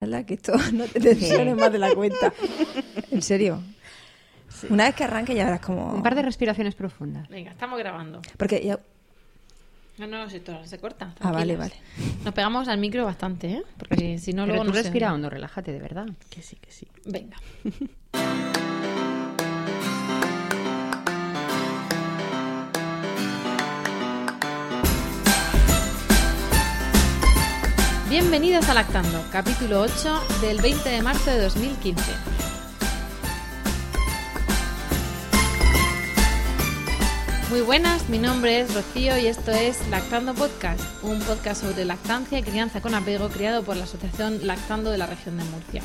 Ojalá que esto no te tensiones más de la cuenta. En serio. Una vez que arranque ya verás como... Un par de respiraciones profundas. Venga, estamos grabando. Porque ya... No, no, si todo se corta. Ah, vale, vale. Nos pegamos al micro bastante, ¿eh? Porque si no, Pero luego tú no se- respira hondo, relájate, de verdad. Que sí, que sí. Venga. Bienvenidos a Lactando, capítulo 8 del 20 de marzo de 2015. Muy buenas, mi nombre es Rocío y esto es Lactando Podcast, un podcast sobre lactancia y crianza con apego creado por la Asociación Lactando de la región de Murcia.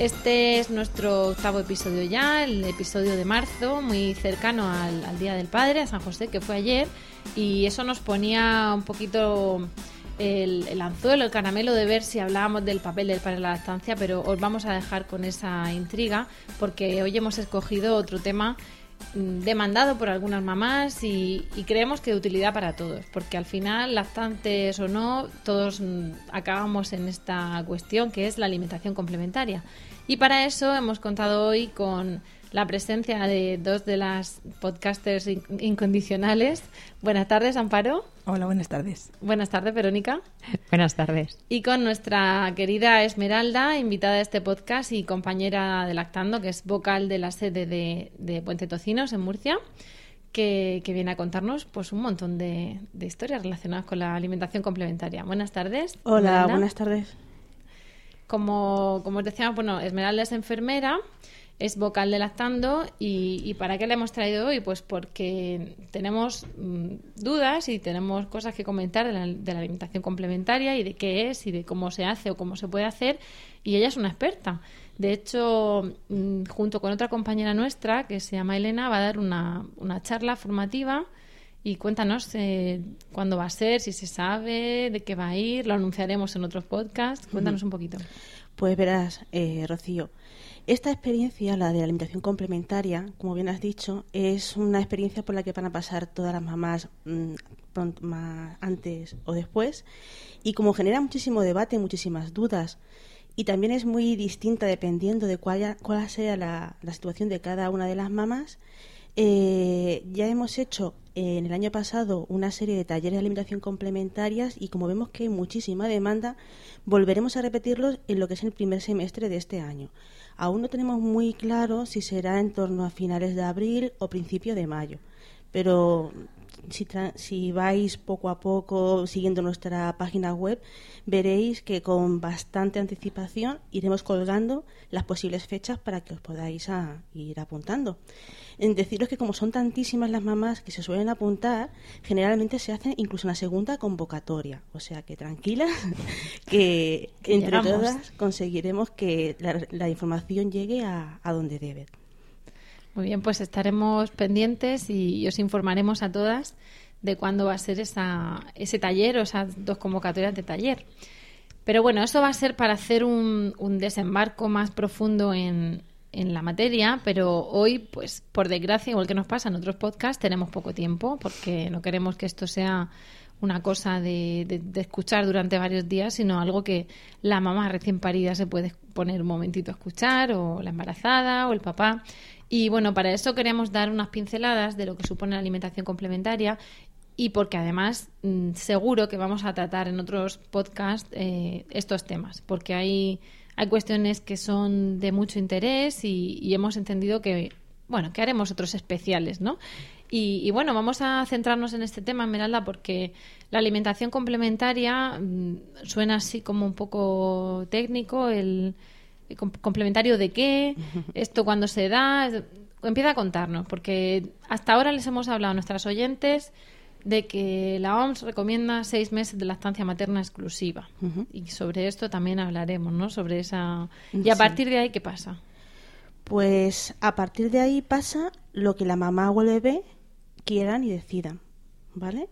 Este es nuestro octavo episodio ya, el episodio de marzo, muy cercano al, al Día del Padre, a San José, que fue ayer, y eso nos ponía un poquito el, el anzuelo, el caramelo de ver si hablábamos del papel del padre en la lactancia, pero os vamos a dejar con esa intriga, porque hoy hemos escogido otro tema mm, demandado por algunas mamás y, y creemos que de utilidad para todos, porque al final, lactantes o no, todos mm, acabamos en esta cuestión que es la alimentación complementaria. Y para eso hemos contado hoy con la presencia de dos de las podcasters in- incondicionales. Buenas tardes, Amparo. Hola, buenas tardes. Buenas tardes, Verónica. Buenas tardes. Y con nuestra querida Esmeralda, invitada a este podcast y compañera de Lactando, que es vocal de la sede de, de Puente Tocinos en Murcia, que, que viene a contarnos pues un montón de, de historias relacionadas con la alimentación complementaria. Buenas tardes. Hola, Esmeralda. buenas tardes. Como, como os decíamos, bueno, Esmeralda es enfermera, es vocal de Lactando y, y ¿para qué la hemos traído hoy? Pues porque tenemos mm, dudas y tenemos cosas que comentar de la, de la alimentación complementaria y de qué es y de cómo se hace o cómo se puede hacer y ella es una experta. De hecho, mm, junto con otra compañera nuestra que se llama Elena, va a dar una, una charla formativa y cuéntanos eh, cuándo va a ser, si se sabe, de qué va a ir, lo anunciaremos en otros podcasts. Cuéntanos un poquito. Pues verás, eh, Rocío, esta experiencia, la de la alimentación complementaria, como bien has dicho, es una experiencia por la que van a pasar todas las mamás mm, antes o después. Y como genera muchísimo debate, muchísimas dudas y también es muy distinta dependiendo de cuál, cuál sea la, la situación de cada una de las mamás, eh, ya hemos hecho eh, en el año pasado una serie de talleres de alimentación complementarias y como vemos que hay muchísima demanda, volveremos a repetirlos en lo que es el primer semestre de este año. Aún no tenemos muy claro si será en torno a finales de abril o principio de mayo, pero si, tra- si vais poco a poco siguiendo nuestra página web, veréis que con bastante anticipación iremos colgando las posibles fechas para que os podáis a- ir apuntando. En deciros que como son tantísimas las mamás que se suelen apuntar, generalmente se hace incluso una segunda convocatoria. O sea que tranquilas, que, Que entre llegamos. todas conseguiremos que la, la información llegue a, a donde debe. Muy bien, pues estaremos pendientes y, os informaremos a todas de cuándo va a ser esa, ese taller o esas dos convocatorias de taller. Pero bueno, eso va a ser para hacer un, un desembarco más profundo en, en la materia, pero hoy, pues por desgracia, igual que nos pasa en otros podcasts, tenemos poco tiempo porque no queremos que esto sea una cosa de, de- de escuchar durante varios días, sino algo que la mamá recién parida se puede poner un momentito a escuchar, o la embarazada, o el papá. Y bueno, para eso queríamos dar unas pinceladas de lo que supone la alimentación complementaria y porque además mm, seguro que vamos a tratar en otros podcasts eh, estos temas, porque hay, hay cuestiones que son de mucho interés y, y hemos entendido que, bueno, que haremos otros especiales, ¿no? Y, y bueno, vamos a centrarnos en este tema, Esmeralda, porque la alimentación complementaria mm, suena así como un poco técnico, el, complementario de qué, esto cuando se da, empieza a contarnos, porque hasta ahora les hemos hablado a nuestras oyentes de que la OMS recomienda seis meses de lactancia materna exclusiva. Y sobre esto también hablaremos, ¿no? Sobre esa... Y a Sí. partir de ahí, ¿qué pasa? Pues a partir de ahí pasa lo que la mamá o el bebé quieran y decidan, ¿vale?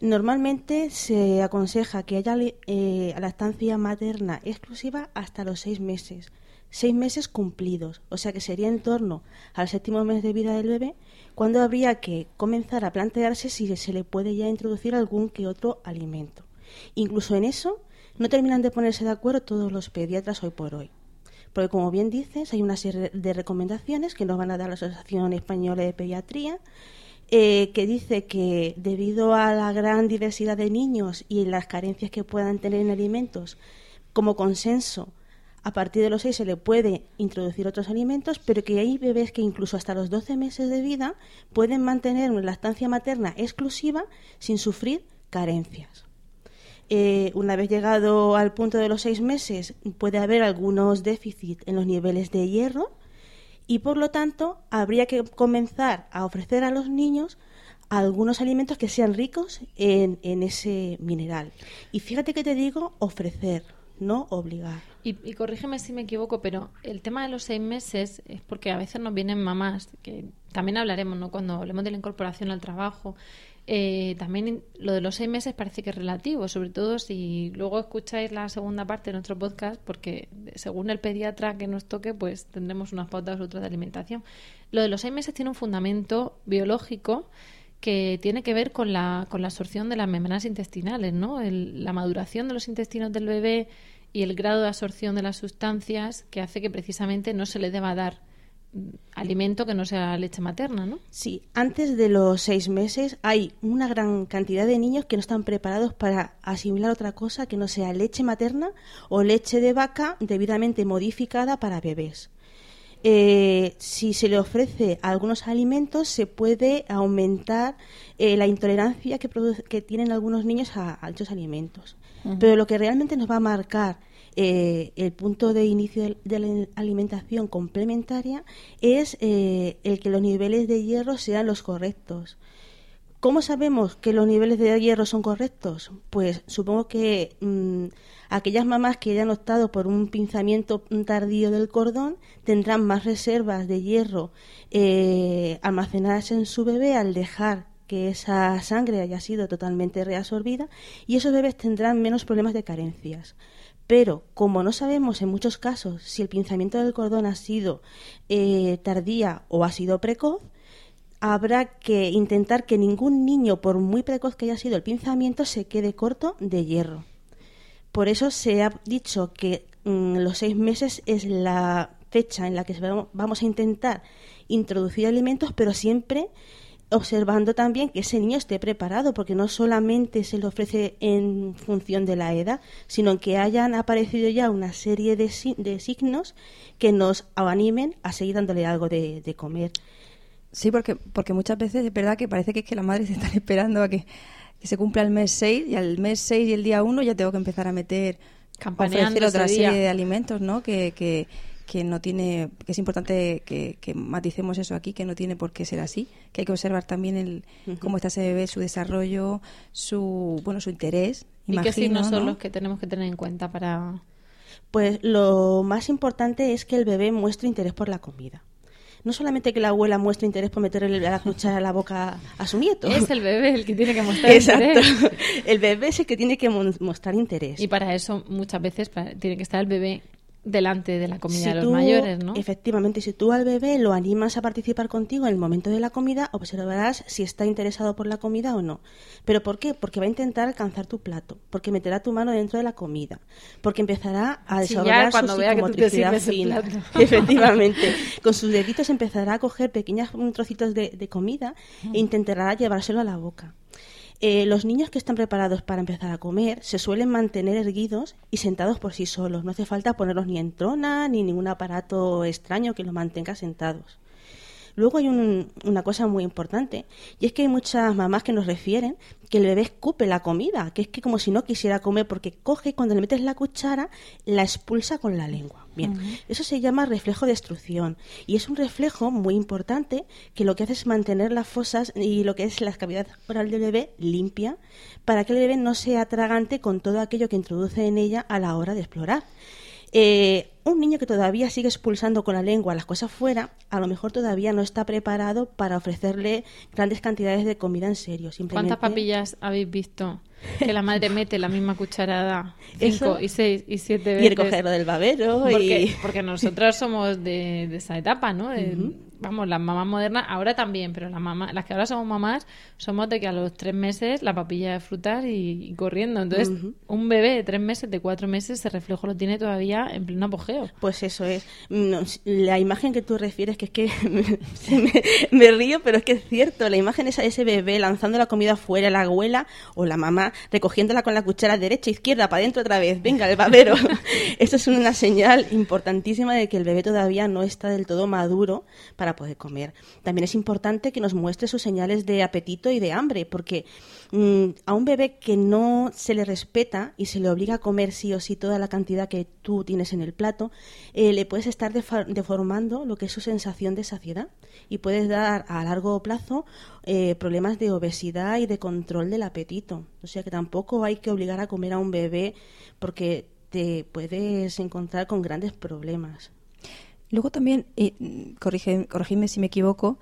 Normalmente se aconseja que haya eh, lactancia materna exclusiva hasta los seis meses, seis meses cumplidos, o sea que sería en torno al séptimo mes de vida del bebé, cuando habría que comenzar a plantearse si se le puede ya introducir algún que otro alimento. Incluso en eso no terminan de ponerse de acuerdo todos los pediatras hoy por hoy. Porque como bien dices, hay una serie de recomendaciones que nos van a dar la Asociación Española de Pediatría, eh, que dice que debido a la gran diversidad de niños y las carencias que puedan tener en alimentos, como consenso, a partir de los 6 se le puede introducir otros alimentos, pero que hay bebés que incluso hasta los 12 meses de vida pueden mantener una lactancia materna exclusiva sin sufrir carencias. Eh, una vez llegado al punto de los seis meses, puede haber algunos déficits en los niveles de hierro y por lo tanto habría que comenzar a ofrecer a los niños algunos alimentos que sean ricos en, ese mineral. Y fíjate que te digo ofrecer, no obligar. Y, y corrígeme si me equivoco, pero el tema de los seis meses es porque a veces nos vienen mamás, que también hablaremos, ¿no? Cuando hablemos de la incorporación al trabajo. Eh, también lo de los seis meses parece que es relativo, sobre todo si luego escucháis la segunda parte de nuestro podcast, porque según el pediatra que nos toque, pues tendremos unas pautas u otras de alimentación. Lo de los seis meses tiene un fundamento biológico que tiene que ver con la, con la absorción de las membranas intestinales, ¿no? El- la maduración de los intestinos del bebé y el grado de absorción de las sustancias que hace que precisamente no se le deba dar alimento que no sea leche materna, ¿no? Sí, antes de los seis meses hay una gran cantidad de niños que no están preparados para asimilar otra cosa que no sea leche materna o leche de vaca debidamente modificada para bebés. Eh, si se le ofrece algunos alimentos, se puede aumentar eh, la intolerancia que, que tienen algunos niños a, a dichos alimentos. Pero lo que realmente nos va a marcar eh, el punto de inicio de, la alimentación complementaria es eh, el que los niveles de hierro sean los correctos. ¿Cómo sabemos que los niveles de hierro son correctos? Pues supongo que mm, aquellas mamás que hayan optado por un pinzamiento tardío del cordón tendrán más reservas de hierro eh, almacenadas en su bebé al dejar que esa sangre haya sido totalmente reabsorbida y esos bebés tendrán menos problemas de carencias. Pero como no sabemos en muchos casos si el pinzamiento del cordón ha sido eh, tardía o ha sido precoz, habrá que intentar que ningún niño, por muy precoz que haya sido el pinzamiento, se quede corto de hierro. Por eso se ha dicho que mm, los seis meses es la fecha en la que vamos a intentar introducir alimentos, pero siempre observando también que ese niño esté preparado, porque no solamente se le ofrece en función de la edad, sino que hayan aparecido ya una serie de, si- de signos que nos animen a seguir dándole algo de, de comer. Sí, porque, porque muchas veces es verdad que parece que es que las madres están esperando a que, que se cumpla el mes 6 y al mes 6 y el día 1 ya tengo que empezar a meter, ofrecer otra serie de alimentos, ¿no? Que, que, que no tiene, que es importante que, que maticemos eso aquí, que no tiene por qué ser así, que hay que observar también el, cómo está ese bebé, su desarrollo, su, bueno, su interés. ¿Y qué imagino, signos son ¿no? los que tenemos que tener en cuenta para...? Pues lo más importante es que el bebé muestre interés por la comida. No solamente que la abuela muestre interés por meterle la cuchara a la boca a su nieto. Es el bebé el que tiene que mostrar Exacto. interés. El bebé es el que tiene que mostrar interés. Y para eso muchas veces tiene que estar el bebé delante de la comida Si de los tú- mayores, ¿no? Efectivamente, si tú al bebé lo animas a participar contigo en el momento de la comida, observarás si está interesado por la comida o no. ¿Pero por qué? Porque va a intentar alcanzar tu plato, porque meterá tu mano dentro de la comida, porque empezará a desarrollar su psicomotricidad fina. Efectivamente. Con sus deditos empezará a coger pequeños mm, trocitos de, de comida e intentará llevárselo a la boca. Eh, los niños que están preparados para empezar a comer se suelen mantener erguidos y sentados por sí solos. No hace falta ponerlos ni en trona ni ningún aparato extraño que los mantenga sentados. Luego hay un- una cosa muy importante y es que hay muchas mamás que nos refieren que el bebé escupe la comida, que es que como si no quisiera comer porque coge y cuando le metes la cuchara la expulsa con la lengua. Bien, eso se llama reflejo de extrusión y es un reflejo muy importante que lo que hace es mantener las fosas y lo que es la cavidad oral del bebé limpia para que el bebé no sea tragante con todo aquello que introduce en ella a la hora de explorar. Eh, un niño que todavía sigue expulsando con la lengua las cosas fuera, a lo mejor todavía no está preparado para ofrecerle grandes cantidades de comida en serio. ¿Cuántas papillas habéis visto que la madre mete la misma cucharada cinco y seis y siete veces? Y el cogerlo del babero. Porque, y... porque nosotros somos de, esa etapa, ¿no? Vamos, las mamás modernas, ahora también, pero las mamás, las que ahora somos mamás, somos de que a los tres meses la papilla de frutar y, corriendo. Entonces, un bebé de tres meses, de cuatro meses, ese reflejo lo tiene todavía en pleno apogeo. Pues eso es. la imagen que tú refieres, que es que me, río, pero es que es cierto. La imagen esa de ese bebé lanzando la comida fuera, la abuela o la mamá recogiéndola con la cuchara derecha, izquierda, para adentro otra vez. Venga, el babero. eso es una señal importantísima de que el bebé todavía no está del todo maduro para comer. También es importante que nos muestre sus señales de apetito y de hambre, porque mm, a un bebé que no se le respeta y se le obliga a comer sí o sí toda la cantidad que tú tienes en el plato, eh, le puedes estar deformando lo que es su sensación de saciedad y puedes dar a largo plazo eh, problemas de obesidad y de control del apetito. O sea que tampoco hay que obligar a comer a un bebé porque te puedes encontrar con grandes problemas. Luego también, corrígeme si me equivoco,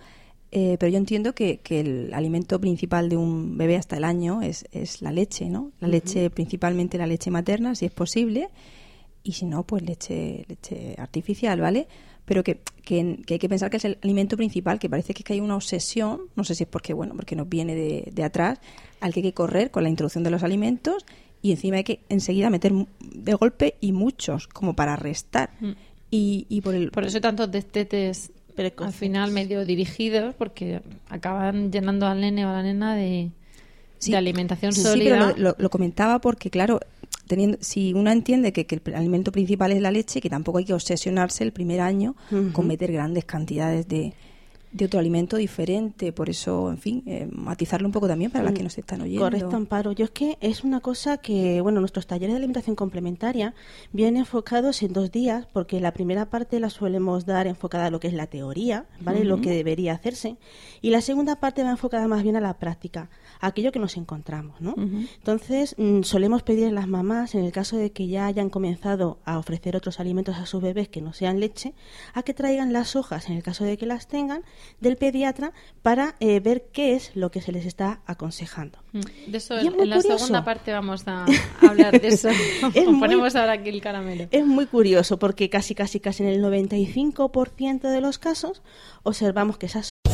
eh, pero yo entiendo que, el alimento principal de un bebé hasta el año es, la leche, ¿no? La leche, principalmente la leche materna, si es posible, y si no, pues leche, leche artificial, ¿vale? Pero que, que, hay que pensar que es el alimento principal, que parece que hay una obsesión, no sé si es porque, bueno, porque nos viene de, de atrás, al que hay que correr con la introducción de los alimentos y encima hay que enseguida meter de golpe y muchos, como para restar. Mm. Y, por, el, por eso hay tantos destetes al final medio dirigidos, porque acaban llenando al nene o a la nena de, alimentación sólida. Sí, pero lo, comentaba porque, claro, teniendo, si uno entiende que, el alimento principal es la leche, que tampoco hay que obsesionarse el primer año con meter grandes cantidades de, de otro alimento diferente. Por eso, en fin, eh, matizarlo un poco también para las que nos están oyendo. Correcto, Amparo. Yo es que es una cosa que, bueno, nuestros talleres de alimentación complementaria vienen enfocados en dos días, porque la primera parte la solemos dar enfocada a lo que es la teoría, ¿vale? Lo que debería hacerse. Y la segunda parte va enfocada más bien a la práctica, aquello que nos encontramos, ¿no? Entonces, mm, solemos pedir a las mamás, en el caso de que ya hayan comenzado a ofrecer otros alimentos a sus bebés que no sean leche, a que traigan las hojas, en el caso de que las tengan, del pediatra para eh, ver qué es lo que se les está aconsejando. Mm. De eso, en la segunda parte vamos a hablar de eso. Ponemos ahora aquí el caramelo. Es muy curioso porque casi, casi, casi en el 95% de los casos observamos que esas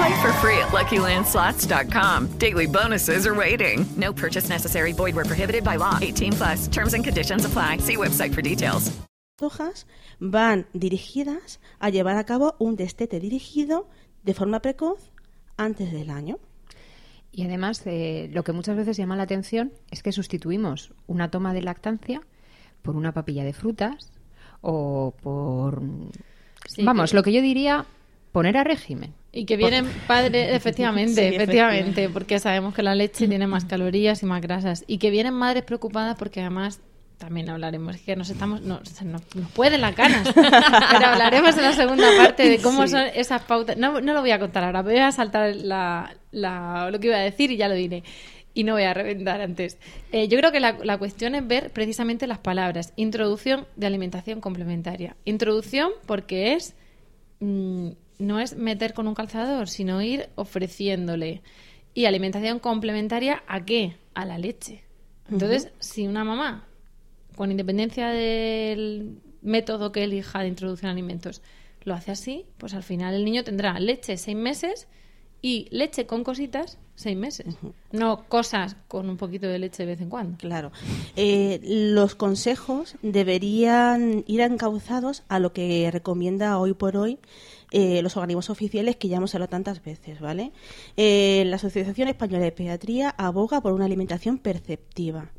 Play for free at LuckyLandSlots.com. Daily bonuses are waiting. No purchase necessary. Void where prohibited by law. 18 plus. Terms and conditions apply. See website for details. Hojas van dirigidas a llevar a cabo un destete dirigido de forma precoz antes del año. Y además, eh, lo que muchas veces llama la atención es que sustituimos una toma de lactancia por una papilla de frutas o por... vamos, lo que yo diría, poner a régimen. Y que vienen padres, efectivamente, efectivamente, porque sabemos que la leche tiene más calorías y más grasas. Y que vienen madres preocupadas porque además también hablaremos, es que nos estamos, no, nos, pueden las ganas, pero hablaremos en la segunda parte de cómo son esas pautas. No, no lo voy a contar ahora, voy a saltar la, lo que iba a decir y ya lo diré. Y no voy a reventar antes. Eh, yo creo que la, la, cuestión es ver precisamente las palabras. Introducción de alimentación complementaria. Introducción porque es mm, no es meter con un calzador, sino ir ofreciéndole. ¿Y alimentación complementaria a qué? a la leche. Entonces, si una mamá, con independencia del método que elija de introducción de alimentos, lo hace así, pues al final el niño tendrá leche seis meses y leche con cositas seis meses. No cosas con un poquito de leche de vez en cuando. Claro. Eh, los consejos deberían ir encauzados a lo que recomienda hoy por hoy eh, los organismos oficiales que ya hemos hablado tantas veces, ¿vale? Eh, la Asociación Española de Pediatría aboga por una alimentación perceptiva.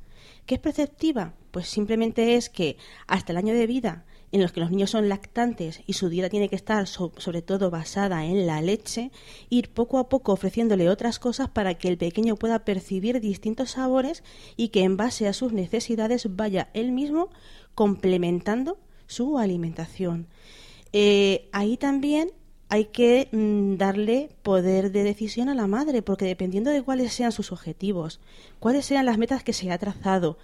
¿Qué es perceptiva? Pues simplemente es que hasta el año de vida en los que los niños son lactantes y su dieta tiene que estar sobre todo basada en la leche, ir poco a poco ofreciéndole otras cosas para que el pequeño pueda percibir distintos sabores y que en base a sus necesidades vaya él mismo complementando su alimentación. Eh, ahí también hay que mm, darle poder de decisión a la madre, porque dependiendo de cuáles sean sus objetivos, cuáles sean las metas que se ha trazado,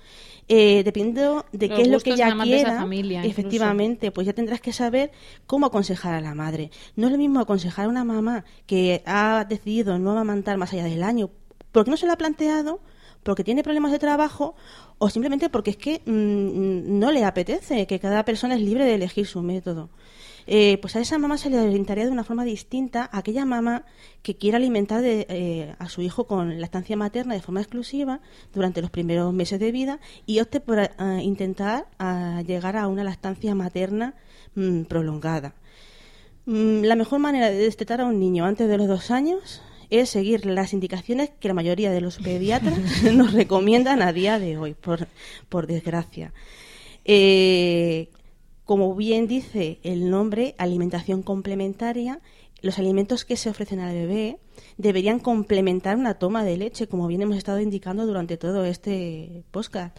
eh, dependiendo de qué es lo que ella quiera, efectivamente, pues ya tendrás que saber cómo aconsejar a la madre. No es lo mismo aconsejar a una mamá que ha decidido no amamantar más allá del año, porque no se lo ha planteado, porque tiene problemas de trabajo o simplemente porque es que mm, no le apetece, que cada persona es libre de elegir su método. Eh, pues a esa mamá se le alimentaría de una forma distinta a aquella mamá que quiera alimentar eh, a su hijo con lactancia materna de forma exclusiva durante los primeros meses de vida y opte por eh, intentar llegar a una lactancia materna mm, prolongada. Mm, la mejor manera de destetar a un niño antes de los dos años es seguir las indicaciones que la mayoría de los pediatras nos recomiendan a día de hoy, por, por desgracia. Eh, como bien dice el nombre, alimentación complementaria, los alimentos que se ofrecen al bebé deberían complementar una toma de leche, como bien hemos estado indicando durante todo este podcast.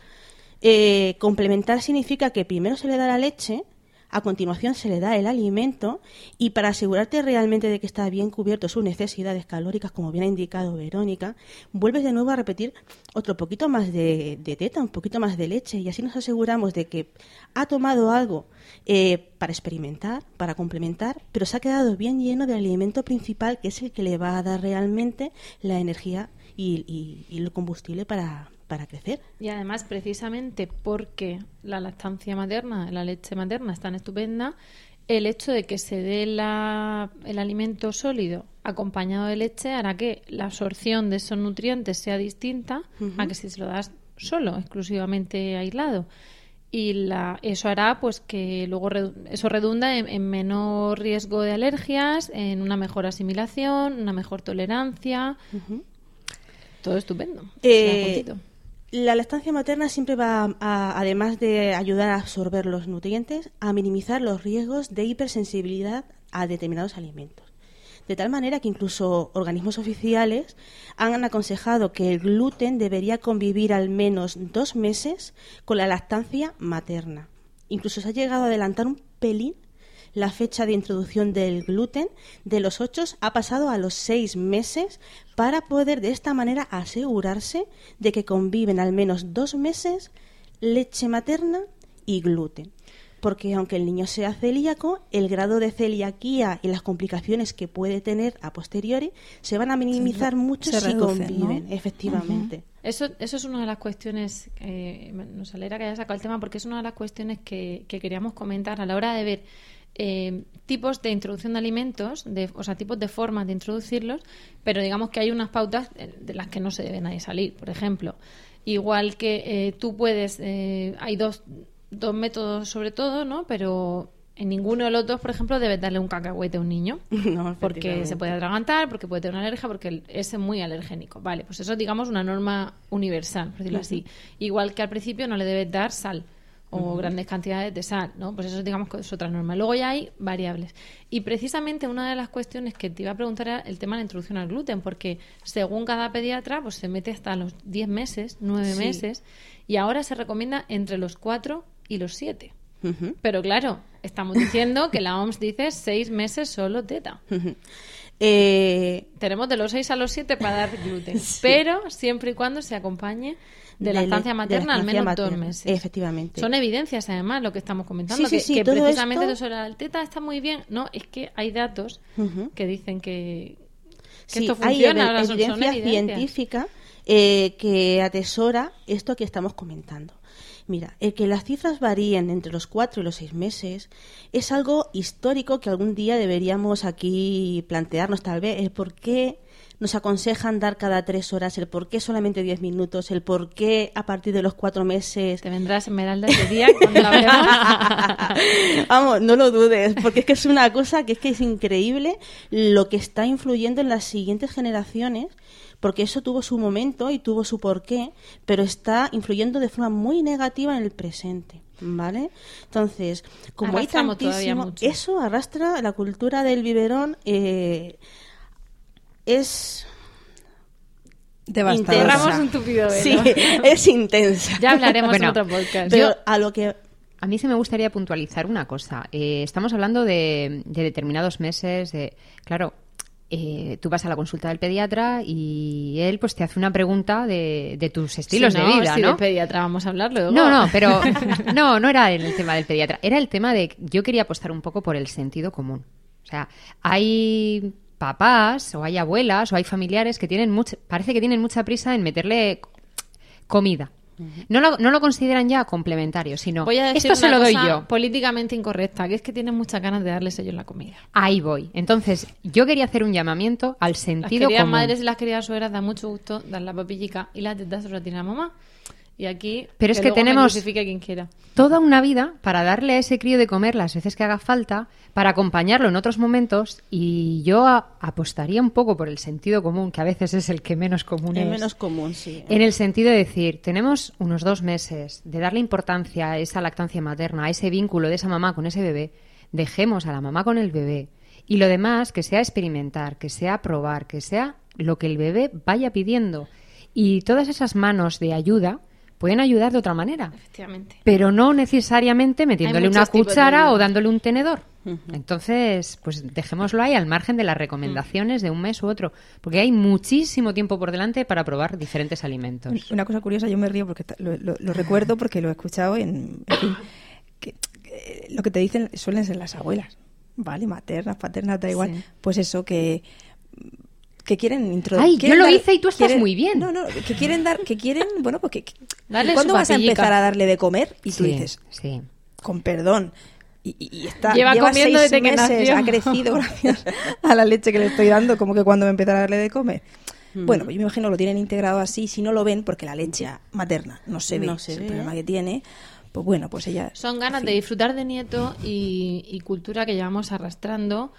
Eh, complementar significa que primero se le da la leche, a continuación se le da el alimento y para asegurarte realmente de que está bien cubierto sus necesidades calóricas, como bien ha indicado Verónica, vuelves de nuevo a repetir otro poquito más de, teta, un poquito más de leche y así nos aseguramos de que ha tomado algo eh, para experimentar, para complementar, pero se ha quedado bien lleno del alimento principal que es el que le va a dar realmente la energía y el combustible para, para crecer. Y además, precisamente porque la lactancia materna, la leche materna es tan estupenda, el hecho de que se dé la, el alimento sólido acompañado de leche hará que la absorción de esos nutrientes sea distinta a que si se lo das solo, exclusivamente aislado. Y la, eso hará pues que luego eso redunda en, menor riesgo de alergias, en una mejor asimilación, una mejor tolerancia. Todo estupendo. Eh, la lactancia materna siempre va, a, además de ayudar a absorber los nutrientes, a minimizar los riesgos de hipersensibilidad a determinados alimentos. De tal manera que incluso organismos oficiales han aconsejado que el gluten debería convivir al menos dos meses con la lactancia materna. Incluso se ha llegado a adelantar un pelín la fecha de introducción del gluten de los 8 ha pasado a los 6 meses para poder de esta manera asegurarse de que conviven al menos dos meses leche materna y gluten. Porque aunque el niño sea celíaco, el grado de celiaquía y las complicaciones que puede tener a posteriori se van a minimizar mucho si conviven, efectivamente. Eso, eso es una de las cuestiones, eh, nos alegra que haya sacado el tema porque es una de las cuestiones que queríamos comentar a la hora de ver eh, tipos de introducción de alimentos, de, o sea, tipos de formas de introducirlos, pero digamos que hay unas pautas de las que no se debe nadie salir. Por ejemplo, igual que eh, tú puedes, eh, hay dos, dos métodos sobre todo, ¿no? Pero en ninguno de los dos, por ejemplo, debes darle un cacahuete a un niño. porque se puede atragantar, porque puede tener una alergia, porque es muy alergénico. Vale, pues eso digamos una norma universal, por decirlo así. Igual que al principio no le debes dar sal o grandes cantidades de sal, ¿no? Pues eso digamos que es otra norma. Luego ya hay variables. Y precisamente una de las cuestiones que te iba a preguntar era el tema de la introducción al gluten, porque según cada pediatra, pues se mete hasta los 10 meses, 9 meses, y ahora se recomienda entre los 4 y los 7. Pero claro, estamos diciendo que la OMS dice 6 meses solo teta. Eh, Tenemos de los 6 a los 7 para dar gluten, pero siempre y cuando se acompañe de la estancia materna al menos dos meses. Efectivamente. Son evidencias, además, lo que estamos comentando, que, precisamente esto... eso la teta está muy bien. No, es que hay datos que dicen que, esto funciona. Hay evidencia científica eh, que atesora esto que estamos comentando. Mira, el que las cifras varíen entre los cuatro y los seis meses es algo histórico que algún día deberíamos aquí plantearnos tal vez el por qué nos aconsejan dar cada tres horas, el por qué solamente diez minutos, el por qué a partir de los cuatro meses. Te vendrás Esmeralda ese día cuando la. Vamos, no lo dudes, porque es que es una cosa que es que es increíble lo que está influyendo en las siguientes generaciones porque eso tuvo su momento y tuvo su porqué, pero está influyendo de forma muy negativa en el presente. ¿Vale? Entonces, como hay Arrastramos todavía tantísimo, eso arrastra la cultura del biberón. eh, es Devastadora. un tupido velo. Sí, es intensa. Ya hablaremos Bueno, en otro podcast. Pero Yo- a lo que A mí se me gustaría puntualizar una cosa. Eh, estamos hablando de, de determinados meses, de claro. eh, tú vas a la consulta del pediatra y él pues te hace una pregunta de, de tus estilos de vida, si ¿no? de pediatra vamos a hablar luego. No, no, pero no, no era el tema del pediatra. Era el tema de yo quería apostar un poco por el sentido común. O sea, hay papás o hay abuelas o hay familiares que tienen mucha, parece que tienen mucha prisa en meterle comida. No lo, no lo consideran ya complementario, sino Voy a decir esto se lo doy yo. políticamente incorrecta, que es que tienen muchas ganas de darles ellos la comida. Ahí voy. Entonces, yo quería hacer un llamamiento al Las sentido queridas común. madres y las queridas suegras da mucho gusto dar la papillica y las tetas se las tiene la mamá. Y aquí Pero es que tenemos- crucifique quien quiera. toda una vida para darle a ese crío de comer las veces que haga falta, para acompañarlo en otros momentos y yo a- apostaría un poco por el sentido común, que a veces es el que menos común es es. menos común, sí. En el sentido de decir, tenemos unos dos meses de darle importancia a esa lactancia materna, a ese vínculo de esa mamá con ese bebé, dejemos a la mamá con el bebé y lo demás que sea experimentar, que sea probar, que sea lo que el bebé vaya pidiendo. Y todas esas manos de ayuda pueden ayudar de otra manera Efectivamente. pero no necesariamente metiéndole una cuchara o dándole un tenedor. Entonces, pues dejémoslo ahí al margen de las recomendaciones de un mes u otro, porque hay muchísimo tiempo por delante para probar diferentes alimentos. Una cosa curiosa, yo me río porque lo, lo- lo recuerdo porque lo he escuchado en, en fin, que, que lo que te dicen suelen ser las abuelas, ¿vale? Maternas, paternas, da igual. Sí. Pues eso, que que quieren introducir. Ay, yo lo hice y tú estás muy bien. No, no, que quieren dar, que quieren, bueno, pues que, que- ¿cuándo vas a empezar a darle de comer? Y tú Sí, dices, sí. con perdón. Y, y- está, Lleva comiendo seis desde que meses, nació. ha crecido gracias a la leche que le estoy dando, como que cuando me empezar a darle de comer. Bueno, pues yo me imagino lo tienen integrado así, si no lo ven, porque la leche materna no se ve, No se es el problema que tiene, pues bueno, pues ella... Son ganas en de disfrutar de nieto y, y cultura que llevamos arrastrando.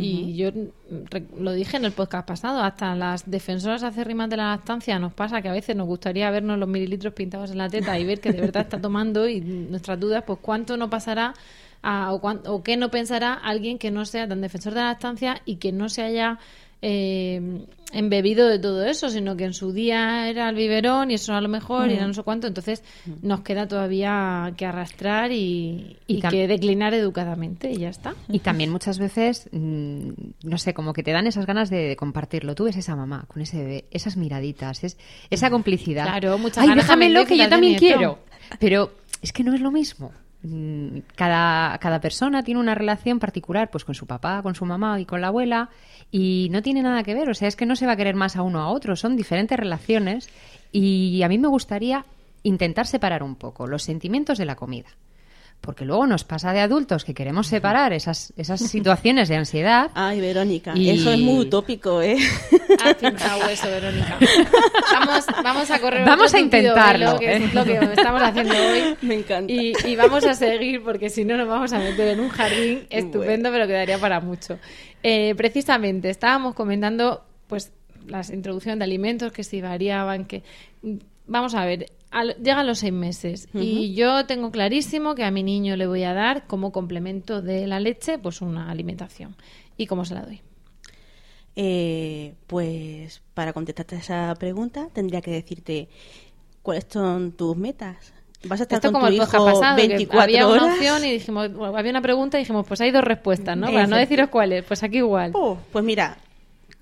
Y yo mm, lo dije en el podcast pasado, hasta las defensoras acérrimas de la lactancia nos pasa que a veces nos gustaría vernos los mililitros pintados en la teta y ver que de verdad está tomando y nuestras dudas, pues cuánto no pasará a- o, o qué no pensará alguien que no sea tan defensor de la lactancia y que no se haya eh, embebido de todo eso, sino que en su día era el biberón y eso era lo mejor y era no sé cuánto. Entonces nos queda todavía que arrastrar y, Y y tam- que declinar educadamente y ya está. Y también muchas veces, mm, no sé, como que te dan esas ganas de, de compartirlo. Tú ves esa mamá con ese bebé, esas miraditas, es, esa complicidad. Claro, muchas Ay, ganas déjamelo que yo también quiero. Pero es que no es lo mismo. Mm, Cada, cada persona tiene una relación particular, pues con su papá, con su mamá y con la abuela, y no tiene nada que ver. O sea, es que no se va a querer más a uno a otro. Son diferentes relaciones. Y a mí me gustaría intentar separar un poco los sentimientos de la comida. Porque luego nos pasa de adultos que queremos separar esas, esas situaciones de ansiedad. Ay, Verónica, Y- eso es muy utópico, ¿eh? Hueso, Verónica. Vamos, vamos a correr Vamos a intentarlo, velo, que ¿eh? es lo que estamos haciendo hoy. Me encanta. Y, y vamos a seguir porque si no nos vamos a meter en un jardín estupendo, pero quedaría para mucho. Eh, precisamente, estábamos comentando pues las introducciones de alimentos que si variaban, que vamos a ver, al- llegan los seis meses y yo tengo clarísimo que a mi niño le voy a dar como complemento de la leche pues una alimentación. ¿Y cómo se la doy? Eh, pues para contestarte a esa pregunta tendría que decirte cuáles son tus metas. ¿Vas a estar Esto con como tu el hijo pasado, que 24 había horas? una opción y dijimos, había una pregunta y dijimos, pues hay dos respuestas, ¿no? Para no deciros cuáles, pues aquí igual. Oh, pues mira,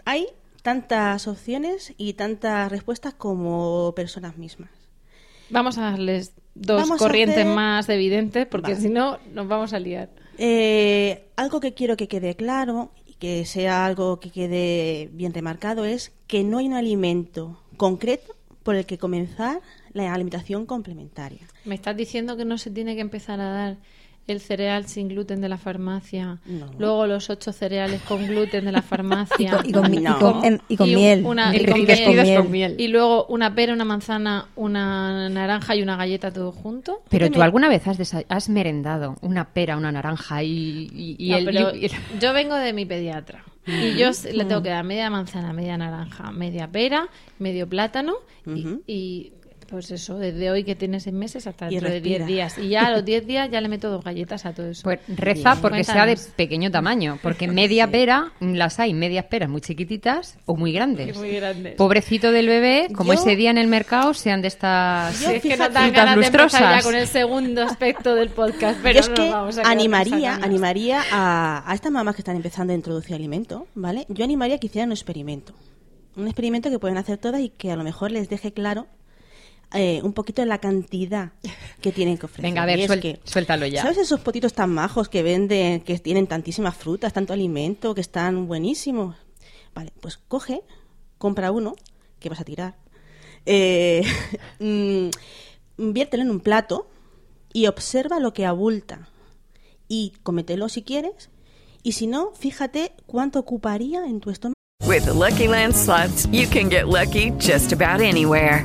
hay tantas opciones y tantas respuestas como personas mismas. Vamos a darles dos Vamos corrientes hacer- más evidentes, porque Vale. si no nos vamos a liar. Eh, algo que quiero que quede claro y que sea algo que quede bien remarcado es que no hay un alimento concreto por el que comenzar la alimentación complementaria. Me estás diciendo que no se tiene que empezar a dar el cereal sin gluten de la farmacia, luego los ocho cereales con gluten de la farmacia. Y con, miel, una, y, con miel, con miel. y luego una pera, una manzana, una naranja y una galleta todo junto. Pero tú alguna vez has, has merendado una pera, una naranja y, y no, el, pero yo vengo de mi pediatra. Y yo le tengo que dar media manzana, media naranja, media pera, medio plátano y, y pues eso, desde hoy que tiene seis meses hasta dentro de 10 días. Y ya a los 10 días ya le meto dos galletas a todo eso. Pues reza porque Cuéntanos. sea de pequeño tamaño, porque media sí. pera, las hay medias peras muy chiquititas o muy grandes. Muy grandes. Pobrecito del bebé, como Yo- ese día en el mercado sean de estas Sí, es que no dan ganas de lustrosas. ya con el segundo aspecto del podcast, pero Yo es no que vamos a animaría, animaría a, a estas mamás que están empezando a introducir alimento, ¿vale? Yo animaría que hicieran un experimento. Un experimento que pueden hacer todas y que a lo mejor les deje claro eh, un poquito la cantidad que tienen que ofrecer. Venga, a ver, suel- que, suéltalo ya. ¿Sabes esos potitos tan majos que venden, que tienen tantísimas frutas, tanto alimento, que están buenísimos? Vale, pues coge, compra uno, que vas a tirar, eh, mm, viértelo en un plato y observa lo que abulta. Y cómetelo si quieres, y si no, fíjate cuánto ocuparía en tu estómago. With the Lucky Land slots, you can get lucky just about anywhere.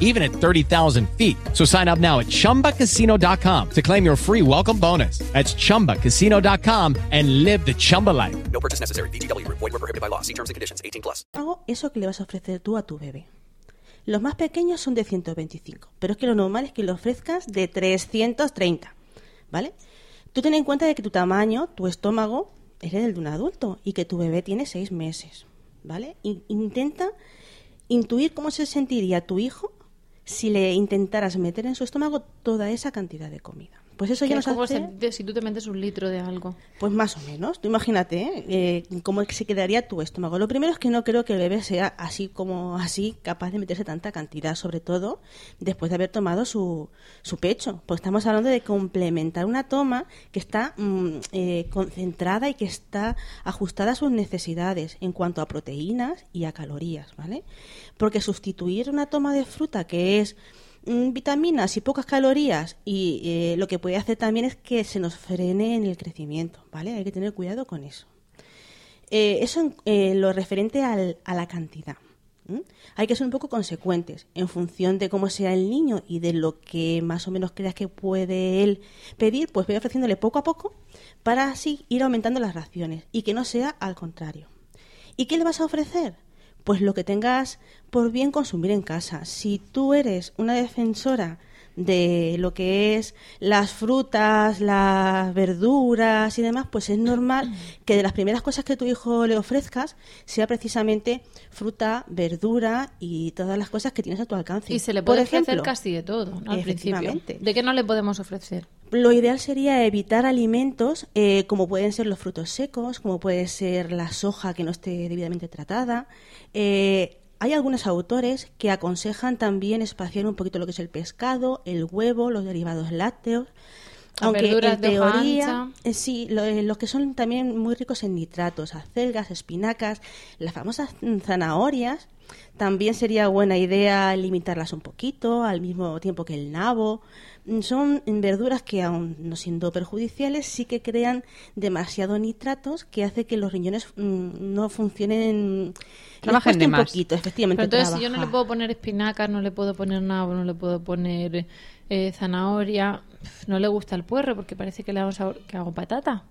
even at 30,000 feet. So sign up now at ChumbaCasino.com to claim your free welcome bonus. That's ChumbaCasino.com and live the Chumba life. No purchase necessary. VGW Group. Void were prohibited by law. See terms and conditions. 18 plus. Hago eso que le vas a ofrecer tú a tu bebé. Los más pequeños son de 125, pero es que lo normal es que lo ofrezcas de 330, ¿vale? Tú ten en cuenta de que tu tamaño, tu estómago, es el de un adulto y que tu bebé tiene 6 meses, ¿vale? In- intenta intuir cómo se sentiría tu hijo si le intentaras meter en su estómago toda esa cantidad de comida. Pues eso ya nos como hace... si tú te metes un litro de algo. Pues más o menos. Tú imagínate ¿eh? Eh, cómo se quedaría tu estómago. Lo primero es que no creo que el bebé sea así como así capaz de meterse tanta cantidad, sobre todo después de haber tomado su, su pecho. Porque estamos hablando de complementar una toma que está mm, eh, concentrada y que está ajustada a sus necesidades en cuanto a proteínas y a calorías, ¿vale? Porque sustituir una toma de fruta que es vitaminas y pocas calorías y eh, lo que puede hacer también es que se nos frene en el crecimiento, ¿vale? Hay que tener cuidado con eso. Eh, eso en eh, lo referente al- a la cantidad. Hay que ser un poco consecuentes en función de cómo sea el niño y de lo que más o menos creas que puede él pedir, pues voy ofreciéndole poco a poco para así ir aumentando las raciones y que no sea al contrario. ¿Y qué le vas a ofrecer? Pues lo que tengas por bien consumir en casa. Si tú eres una defensora de lo que es las frutas, las verduras y demás, pues es normal que de las primeras cosas que tu hijo le ofrezcas sea precisamente fruta, verdura y todas las cosas que tienes a tu alcance. Y se le Por puede ofrecer ejemplo, casi de todo. Al principio. ¿De qué no le podemos ofrecer? Lo ideal sería evitar alimentos eh, como pueden ser los frutos secos, como puede ser la soja que no esté debidamente tratada. Eh, hay algunos autores que aconsejan también espaciar un poquito lo que es el pescado, el huevo, los derivados lácteos. Aunque en teoría, eh, sí, lo- eh, los que son también muy ricos en nitratos, acelgas, espinacas, las famosas zanahorias, también sería buena idea limitarlas un poquito, al mismo tiempo que el nabo. Son verduras que, aun no siendo perjudiciales, sí que crean demasiado nitratos que hace que los riñones mm, no funcionen. Trabajen de un más. poquito, efectivamente. Pero entonces, si yo no le puedo poner espinacas, no le puedo poner nabo, no le puedo poner eh, zanahoria, no le gusta el puerro porque parece que le hago, sabor- que hago patata.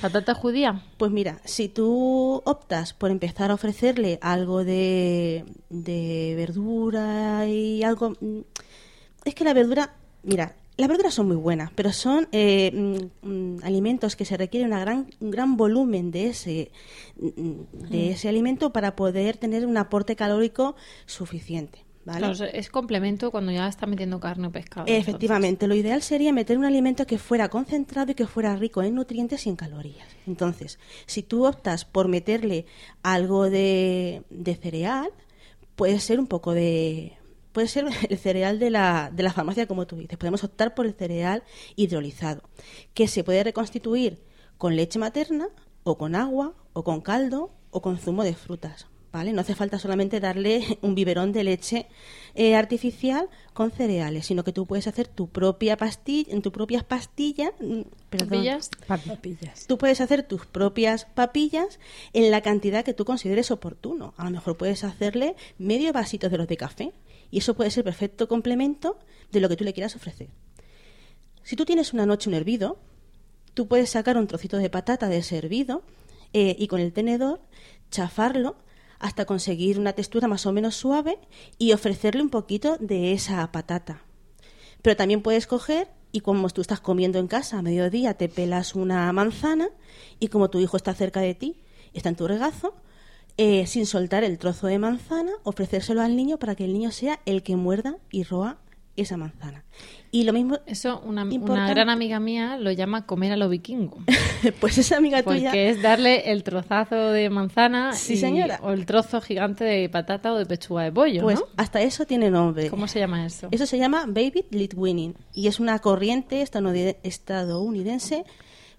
¿Patata judía? Pues mira, si tú optas por empezar a ofrecerle algo de, de verdura y algo... mm, Es que la verdura, mira, las verduras son muy buenas, pero son eh, mm, mm, alimentos que se requiere una gran, un gran volumen de ese, mm, de ese alimento para poder tener un aporte calórico suficiente. ¿vale? Claro, es complemento cuando ya está metiendo carne o pescado. Efectivamente, lo ideal sería meter un alimento que fuera concentrado y que fuera rico en nutrientes y en calorías. Entonces, si tú optas por meterle algo de, de cereal, puede ser un poco de... Puede ser el cereal de la, de la farmacia, como tú dices. Podemos optar por el cereal hidrolizado, que se puede reconstituir con leche materna, o con agua, o con caldo, o con zumo de frutas. ¿Vale? No hace falta solamente darle un biberón de leche eh, artificial con cereales, sino que tú puedes hacer tu propia pastilla, en tus propias pastillas, mm, perdón, ¿Papillas? Papillas. Tú puedes hacer tus propias papillas en la cantidad que tú consideres oportuno. A lo mejor puedes hacerle medio vasito de los de café y eso puede ser perfecto complemento de lo que tú le quieras ofrecer. Si tú tienes una noche un hervido, tú puedes sacar un trocito de patata de ese hervido eh, y con el tenedor chafarlo hasta conseguir una textura más o menos suave y ofrecerle un poquito de esa patata. Pero también puedes coger y como tú estás comiendo en casa a mediodía, te pelas una manzana y como tu hijo está cerca de ti, está en tu regazo, eh, sin soltar el trozo de manzana, ofrecérselo al niño para que el niño sea el que muerda y roa esa manzana. Y lo mismo. Eso, una, una gran amiga mía lo llama comer a lo vikingo. pues esa amiga Porque tuya. es darle el trozazo de manzana Sí, y- señora. o el trozo gigante de patata o de pechuga de pollo, Pues ¿no? hasta eso tiene nombre. ¿Cómo se llama eso? Eso se llama Baby Lead Winning y es una corriente estadounid- estadounidense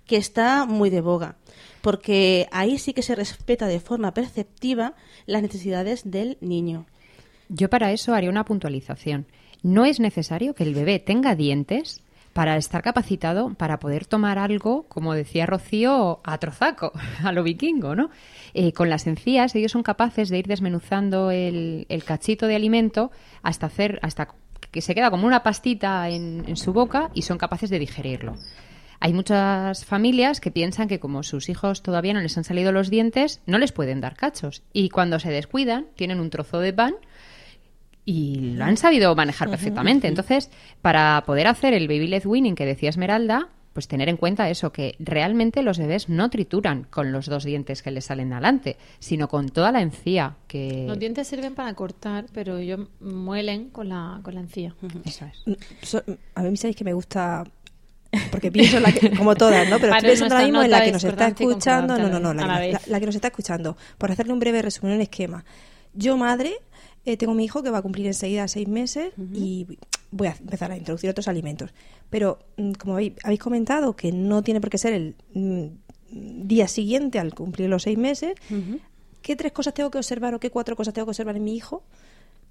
que está muy de boga, porque ahí sí que se respeta de forma perceptiva las necesidades del niño. Yo para eso haría una puntualización. No es necesario que el bebé tenga dientes para estar capacitado para poder tomar algo, como decía Rocío, a trozaco, a lo vikingo, ¿no? Eh, con las encías ellos son capaces de ir desmenuzando el, el cachito de alimento hasta hacer, hasta que se queda como una pastita en, en su boca y son capaces de digerirlo. Hay muchas familias que piensan que como sus hijos todavía no les han salido los dientes, no les pueden dar cachos. Y cuando se descuidan, tienen un trozo de pan y lo han sabido manejar perfectamente. Entonces, para poder hacer el baby led winning que decía Esmeralda, pues tener en cuenta eso, que realmente los bebés no trituran con los dos dientes que les salen adelante, sino con toda la encía que... Los dientes sirven para cortar, pero ellos muelen con la, con la encía. Eso es. Mm, So- a mí sabéis que me gusta porque pienso en la que, como todas, ¿no? Pero estoy pensando ahora mismo en la que nos está escuchando. No, no, no, la, que- la- nos está escuchando. Por hacerle un breve resumen, un esquema. Yo, madre, eh, tengo mi hijo que va a cumplir enseguida seis meses y voy a empezar a introducir otros alimentos. Pero, mm, como habéis, habéis comentado, que no tiene por qué ser el mm, día siguiente al cumplir los seis meses, ¿qué tres cosas tengo que observar o qué cuatro cosas tengo que observar en mi hijo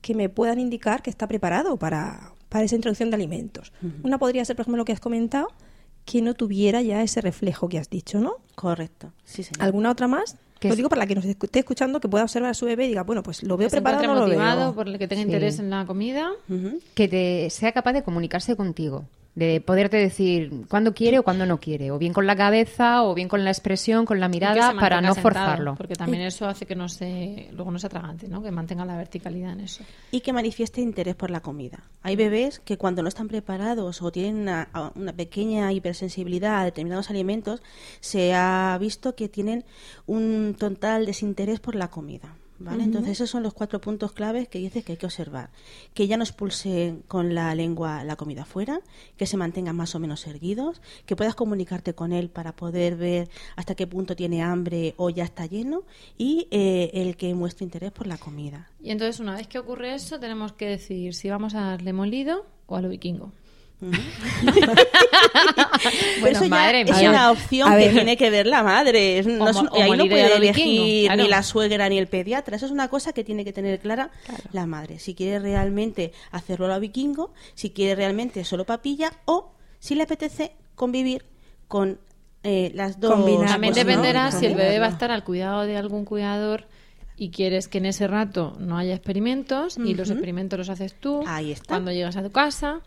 que me puedan indicar que está preparado para, para esa introducción de alimentos? Una podría ser, por ejemplo, lo que has comentado, que no tuviera ya ese reflejo que has dicho, ¿no? Correcto, sí, señor. ¿Alguna otra más? Lo digo para la que nos esté escuchando, que pueda observar a su bebé y diga, bueno, pues lo veo preparado o encuentre no lo motivado, veo. por el que tenga Sí. interés en la comida. que te sea capaz de comunicarse contigo, de poderte decir cuándo quiere o cuándo no quiere, o bien con la cabeza, o bien con la expresión, con la Y que mirada, para no sentado, forzarlo. Porque también eso hace que no se, luego no se atragante, ¿no? Que mantenga la verticalidad en eso. y que manifieste interés por la comida. Hay bebés que cuando no están preparados o tienen una, una pequeña hipersensibilidad a determinados alimentos, se ha visto que tienen un total desinterés por la comida. ¿Vale? Entonces esos son los cuatro puntos claves que dices que hay que observar. Que ya no expulsen con la lengua la comida fuera, que se mantengan más o menos erguidos, que puedas comunicarte con él para poder ver hasta qué punto tiene hambre o ya está lleno y eh, el que muestre interés por la comida. Y entonces, una vez que ocurre eso, tenemos que decidir si vamos a darle molido o a lo vikingo. Pero eso ya madre es mía. una opción A que ver. tiene que ver la madre. No es o ahí no puede elegir claro. ni la suegra ni el pediatra. Eso es una cosa que tiene que tener clara la madre. Si quiere realmente hacerlo a lo vikingo, si quiere realmente solo papilla o si le apetece convivir con eh, las dos. También cosas, ¿no? dependerá si el bebé va a estar al cuidado de algún cuidador y quieres que en ese rato no haya experimentos y los experimentos los haces tú Ahí está. cuando llegas a tu casa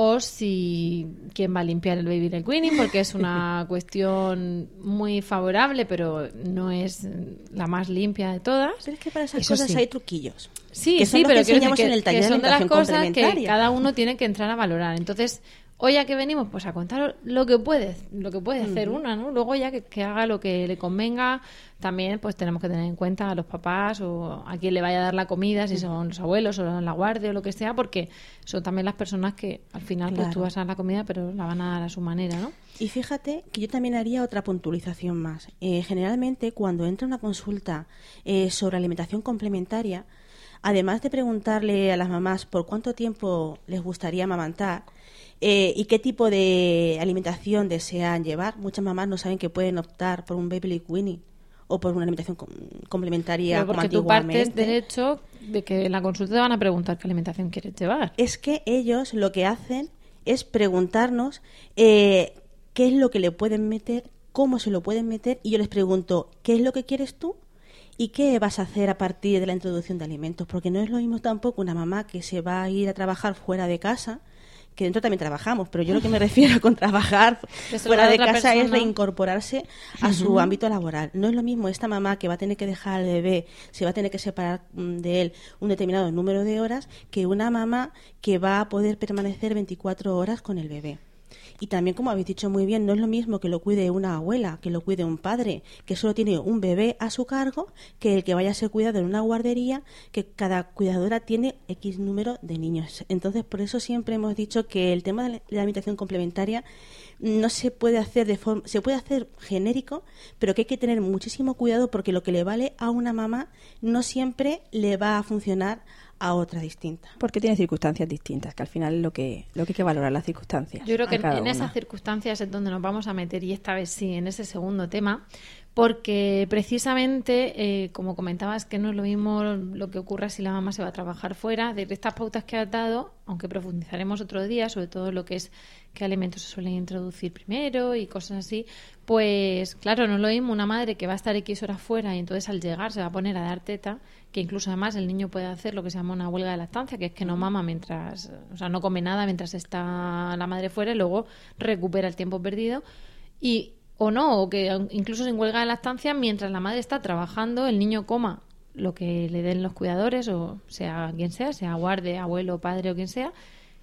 o si quién va a limpiar el baby del weaning, porque es una cuestión muy favorable, pero no es la más limpia de todas. Pero es que para esas Eso cosas sí. hay truquillos. Sí, que sí, pero que decir en el que- taller que son de las cosas que cada uno tiene que entrar a valorar. Entonces, hoy a que venimos, pues a contar lo que puede, lo que puede hacer una, ¿no? Luego ya que, que haga lo que le convenga. También, pues tenemos que tener en cuenta a los papás o a quien le vaya a dar la comida, si son los abuelos o la guardia o lo que sea, porque son también las personas que al final pues Claro. tú vas a dar la comida, pero la van a dar a su manera, ¿no? Y fíjate que yo también haría otra puntualización más. Eh, generalmente, cuando entra una consulta eh, sobre alimentación complementaria, además de preguntarle a las mamás por cuánto tiempo les gustaría amamantar eh, y qué tipo de alimentación desean llevar, muchas mamás no saben que pueden optar por un baby weaning o por una alimentación com- complementaria Pero como porque tú partes del hecho de que en la consulta te van a preguntar qué alimentación quieres llevar. es que ellos lo que hacen es preguntarnos eh, qué es lo que le pueden meter, cómo se lo pueden meter, y yo les pregunto, ¿qué es lo que quieres tú? ¿Y qué vas a hacer a partir de la introducción de alimentos? Porque no es lo mismo tampoco una mamá que se va a ir a trabajar fuera de casa, que dentro también trabajamos, pero yo lo que me refiero con trabajar fuera de casa es reincorporarse a su ámbito laboral. No es lo mismo esta mamá que va a tener que dejar al bebé, se va a tener que separar mm, de él un determinado número de horas, que una mamá que va a poder permanecer 24 horas con el bebé. Y también, como habéis dicho muy bien, no es lo mismo que lo cuide una abuela, que lo cuide un padre, que solo tiene un bebé a su cargo, que el que vaya a ser cuidado en una guardería, que cada cuidadora tiene X número de niños. Entonces, por eso siempre hemos dicho que el tema de la- alimentación complementaria no se puede hacer de forma, se puede hacer genérico, pero que hay que tener muchísimo cuidado porque lo que le vale a una mamá no siempre le va a funcionar a otra distinta. Porque tiene circunstancias distintas, que al final es lo que, lo que hay que valorar, las circunstancias. Yo creo que en, en esas circunstancias es donde nos vamos a meter y esta vez sí, en ese segundo tema, porque precisamente, eh, como comentabas, que no es lo mismo lo que ocurra si la mamá se va a trabajar fuera, de estas pautas que has dado, aunque profundizaremos otro día, sobre todo lo que es qué alimentos se suelen introducir primero y cosas así, pues claro, no es lo mismo una madre que va a estar X horas fuera y entonces al llegar se va a poner a dar teta, que incluso además el niño puede hacer lo que se llama una huelga de lactancia, que es que no mama mientras, o sea, no come nada mientras está la madre fuera y luego recupera el tiempo perdido. Y o no, o que incluso sin huelga de lactancia, mientras la madre está trabajando, el niño coma lo que le den los cuidadores, o sea quien sea, sea guarde, abuelo, padre o quien sea,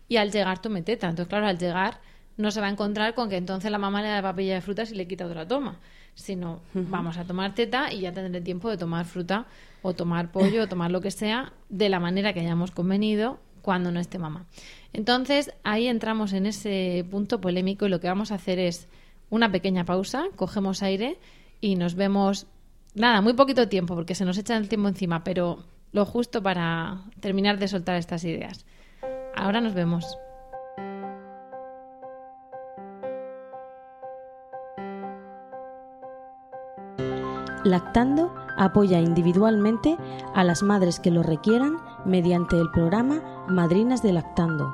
y al llegar tome teta. Entonces, claro, al llegar no se va a encontrar con que entonces la mamá le da papilla de frutas y le quita otra toma, sino vamos a tomar teta y ya tendré tiempo de tomar fruta o tomar pollo o tomar lo que sea de la manera que hayamos convenido cuando no esté mamá. Entonces, ahí entramos en ese punto polémico y lo que vamos a hacer es una pequeña pausa, cogemos aire y nos vemos, nada, muy poquito tiempo porque se nos echa el tiempo encima, pero lo justo para terminar de soltar estas ideas. Ahora nos vemos. Lactando apoya individualmente a las madres que lo requieran mediante el programa Madrinas de Lactando,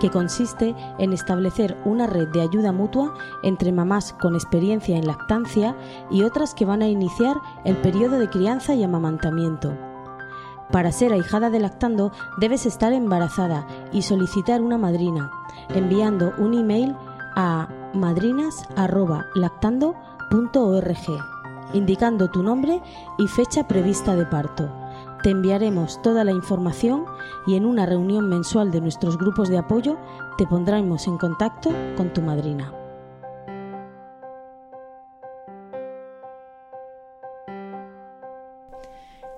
que consiste en establecer una red de ayuda mutua entre mamás con experiencia en lactancia y otras que van a iniciar el periodo de crianza y amamantamiento. Para ser ahijada de lactando debes estar embarazada y solicitar una madrina, enviando un email a madrinas.lactando.org, indicando tu nombre y fecha prevista de parto. Te enviaremos toda la información y en una reunión mensual de nuestros grupos de apoyo te pondremos en contacto con tu madrina.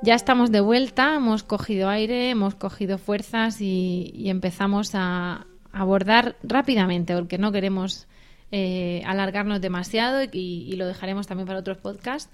Ya estamos de vuelta, hemos cogido aire, hemos cogido fuerzas y, empezamos a abordar rápidamente, porque no queremos eh, alargarnos demasiado y, y lo dejaremos también para otros podcasts.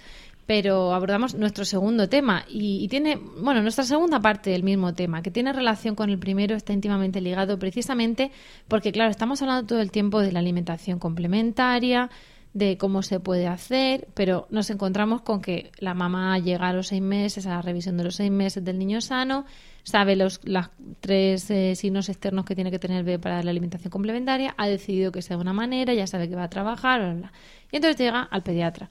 Pero abordamos nuestro segundo tema y, y tiene, bueno, nuestra segunda parte del mismo tema, que tiene relación con el primero, está íntimamente ligado precisamente porque, claro, estamos hablando todo el tiempo de la alimentación complementaria, de cómo se puede hacer, pero nos encontramos con que la mamá llega a los seis meses, a la revisión de los seis meses del niño sano, sabe los las tres eh, signos externos que tiene que tener para la alimentación complementaria, ha decidido que sea de una manera, ya sabe que va a trabajar, bla, bla. y entonces llega al pediatra.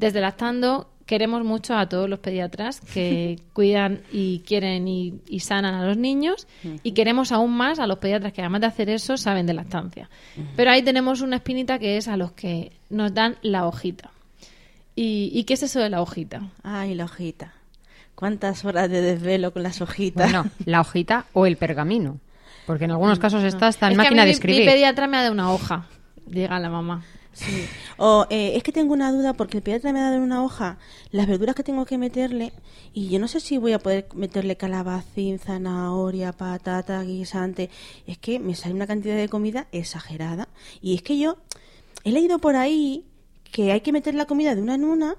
Desde Lactando queremos mucho a todos los pediatras que cuidan y quieren y, y sanan a los niños y queremos aún más a los pediatras que además de hacer eso saben de lactancia. Pero ahí tenemos una espinita que es a los que nos dan la hojita. ¿Y, y qué es eso de la hojita? Ay, la hojita. ¿Cuántas horas de desvelo con las hojitas? Bueno, la hojita o el pergamino. Porque en algunos casos está hasta en Es que a máquina mí de escribir. Mi pediatra me ha dado una hoja, llega la mamá. Sí. O eh, es que tengo una duda porque el pediatra me ha dado en una hoja las verduras que tengo que meterle y yo no sé si voy a poder meterle calabacín, zanahoria, patata, guisante. Es que me sale una cantidad de comida exagerada. Y es que yo he leído por ahí que hay que meter la comida de una en una,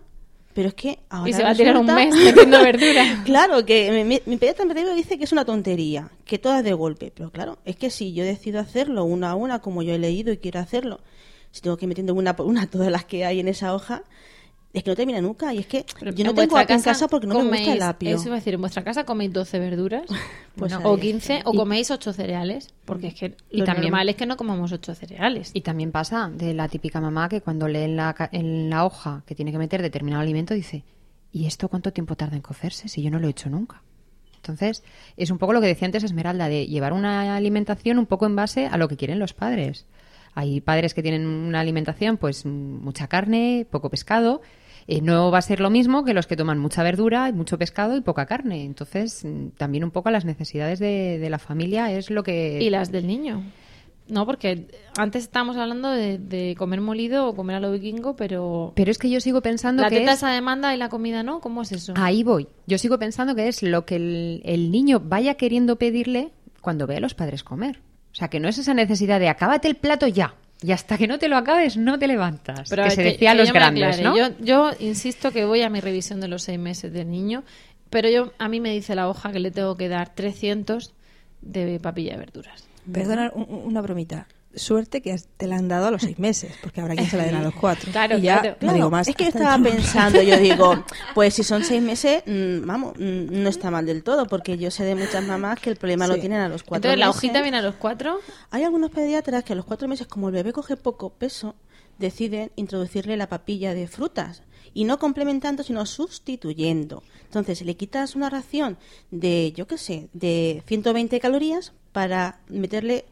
pero es que ahora Y se va a tirar un mes metiendo verdura. claro, que mi, mi- mi pediatra me dice que es una tontería, que todas de golpe. Pero claro, es que si yo decido hacerlo una a una, como yo he leído y quiero hacerlo, si tengo que ir metiendo una por una todas las que hay en esa hoja, es que no termina nunca. Y es que yo no En tengo apio en casa porque no me gusta el apio. Eso iba a decir, en vuestra casa coméis 12 verduras Pues o ahí 15 o coméis 8 cereales, porque es que Y lo también- normal es que no comamos 8 cereales. Y también pasa de la típica mamá que cuando lee en la, en la hoja que tiene que meter determinado alimento dice, ¿y esto cuánto tiempo tarda en cocerse si yo no lo he hecho nunca? Entonces, es un poco lo que decía antes Esmeralda, de llevar una alimentación un poco en base a lo que quieren los padres. Hay padres que tienen una alimentación, pues mucha carne, poco pescado. Eh, no va a ser lo mismo que los que toman mucha verdura, mucho pescado y poca carne. Entonces, mm, también un poco las necesidades de, de la familia es lo que... Y las del niño. No, porque antes estábamos hablando de, de comer molido o comer a lo vikingo, pero... Pero es que yo sigo pensando la que teta es- esa demanda y la comida no, ¿cómo es eso? Ahí voy. Yo sigo pensando que es lo que el, el niño vaya queriendo pedirle cuando ve a los padres comer. O sea, que no es esa necesidad de acábate el plato ya. Y hasta que no te lo acabes, no te levantas. Pero que es se decía a los grandes. ¿no? Yo, yo insisto que voy a mi revisión de los seis meses del niño, pero yo a mí me dice la hoja que le tengo que dar 300 de papilla de verduras. Perdona un- un- una bromita. Suerte que te la han dado a los seis meses, porque habrá quien se la den a los cuatro. Claro, y ya claro. no Claro, digo más. es que yo estaba pensando, yo digo, pues si son seis meses, mm, vamos, mm, no está mal del todo, porque yo sé de muchas mamás que el problema lo tienen a los cuatro Entonces, ¿la hojita viene a los cuatro? Hay algunos pediatras que a los cuatro meses, como el bebé coge poco peso, deciden introducirle la papilla de frutas. Y no complementando, sino sustituyendo. Entonces, le quitas una ración de, yo qué sé, de 120 calorías para meterle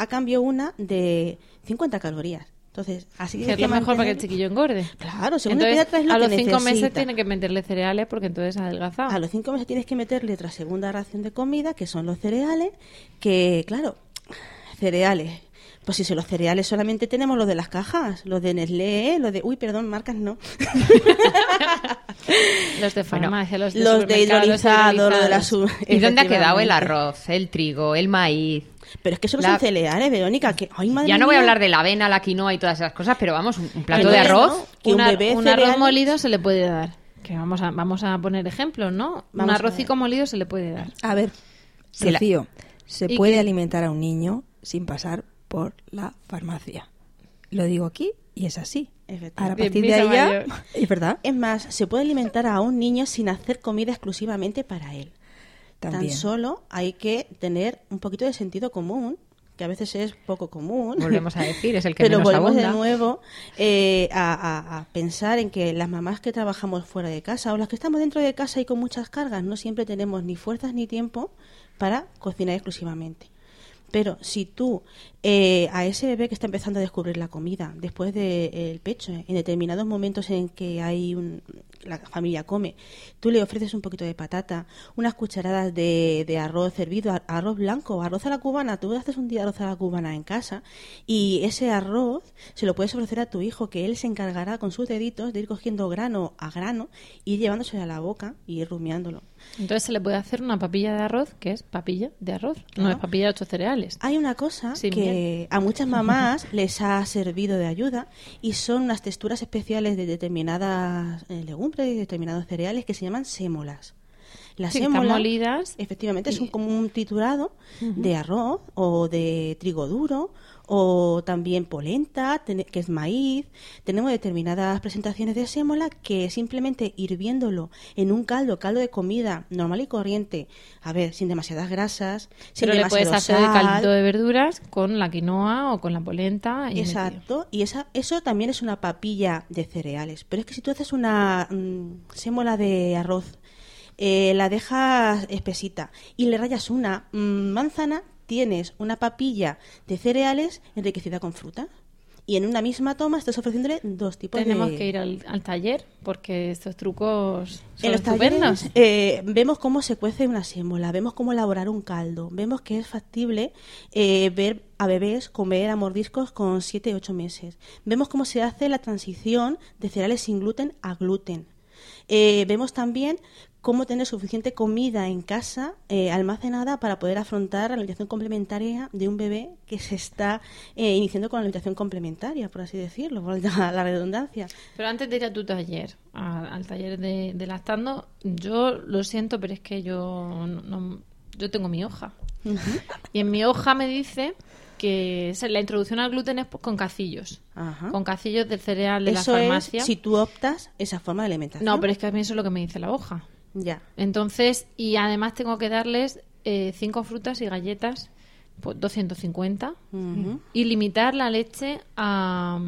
a cambio una de 50 calorías. Entonces, así Que es lo mejor para que el chiquillo engorde. Claro, según el Entonces, pediatra es lo a que los cinco meses tiene que meterle cereales porque entonces adelgaza. A los cinco meses tienes que meterle otra segunda ración de comida, que son los cereales, que, claro, cereales. Pues si son los cereales solamente tenemos los de las cajas, los de Nestlé, los de... Uy, perdón, marcas no. Los de farmacia, los de los de hidrolizado, los de la ¿Y dónde ha quedado el arroz, el trigo, el maíz? Pero es que solo La- son cereales, Verónica, que... Ay, madre Ya no voy a hablar de la avena, la quinoa y todas esas cosas, pero vamos, un, un plato de arroz. ¿no? Que un Un, ar- bebé un arroz molido se le puede dar. Que vamos a, vamos a poner ejemplos, ¿no? un Vamos arrocico molido se le puede dar. A ver, Rocío, se ¿Y puede qué? alimentar a un niño sin pasar por la farmacia. Lo digo aquí y es así. Ahora, a partir de ahí ya... Es verdad. Es más, se puede alimentar a un niño sin hacer comida exclusivamente para él. También. Tan solo hay que tener un poquito de sentido común, que a veces es poco común. Volvemos a decir, es el que Pero menos volvemos abunda. de nuevo eh, a, a- a pensar en que las mamás que trabajamos fuera de casa o las que estamos dentro de casa y con muchas cargas no siempre tenemos ni fuerzas ni tiempo para cocinar exclusivamente. Pero si tú eh, a ese bebé que está empezando a descubrir la comida después del pecho, en determinados momentos en que hay un, la familia come, tú le ofreces un poquito de patata, unas cucharadas de, de arroz hervido, a- arroz blanco, arroz a la cubana, tú haces un día arroz a la cubana en casa y ese arroz se lo puedes ofrecer a tu hijo que él se encargará con sus deditos de ir cogiendo grano a grano, ir llevándose a la boca y ir rumiándolo. Entonces se le puede hacer una papilla de arroz, que es papilla de arroz, no es papilla de ocho cereales. Hay una cosa Sin que miel. a muchas mamás les ha servido de ayuda y son unas texturas especiales de determinadas eh, legumbres y determinados cereales que se llaman sémolas. Las Sí, molidas efectivamente, un, como un triturado de arroz o de trigo duro o también polenta, que es maíz. Tenemos determinadas presentaciones de sémola que simplemente hirviéndolo en un caldo, caldo de comida normal y corriente, a ver, sin demasiadas grasas, sin Pero le puedes hacer el sal, caldito de verduras con la quinoa o con la polenta. y. Exacto, y esa, eso también es una papilla de cereales. Pero es que si tú haces una mm, sémola de arroz, eh, la dejas espesita y le rayas una mm, manzana, tienes una papilla de cereales enriquecida con fruta. Y en una misma toma estás ofreciéndole dos tipos Tenemos de... que ir al, al taller porque estos trucos son En los estupendos. talleres eh, vemos cómo se cuece una sémola, vemos cómo elaborar un caldo, vemos que es factible eh, ver a bebés comer a mordiscos con 7 8 meses. Vemos cómo se hace la transición de cereales sin gluten a gluten. Eh, vemos también cómo tener suficiente comida en casa eh, almacenada para poder afrontar la alimentación complementaria de un bebé que se está eh, iniciando con la alimentación complementaria, por así decirlo, por la la redundancia. Pero antes de ir a tu taller, a- al taller de, de lactando, yo lo siento, pero es que yo no, no- yo tengo mi hoja. Y en mi hoja me dice que la introducción al gluten es con cacillos. Ajá. Con cacillos del cereal de Eso la es farmacia. si tú optas esa forma de alimentación. No, pero es que a mí eso es lo que me dice la hoja. Ya. Entonces, y además tengo que darles eh, cinco frutas y galletas, pues 250, Ujú. y limitar la leche a,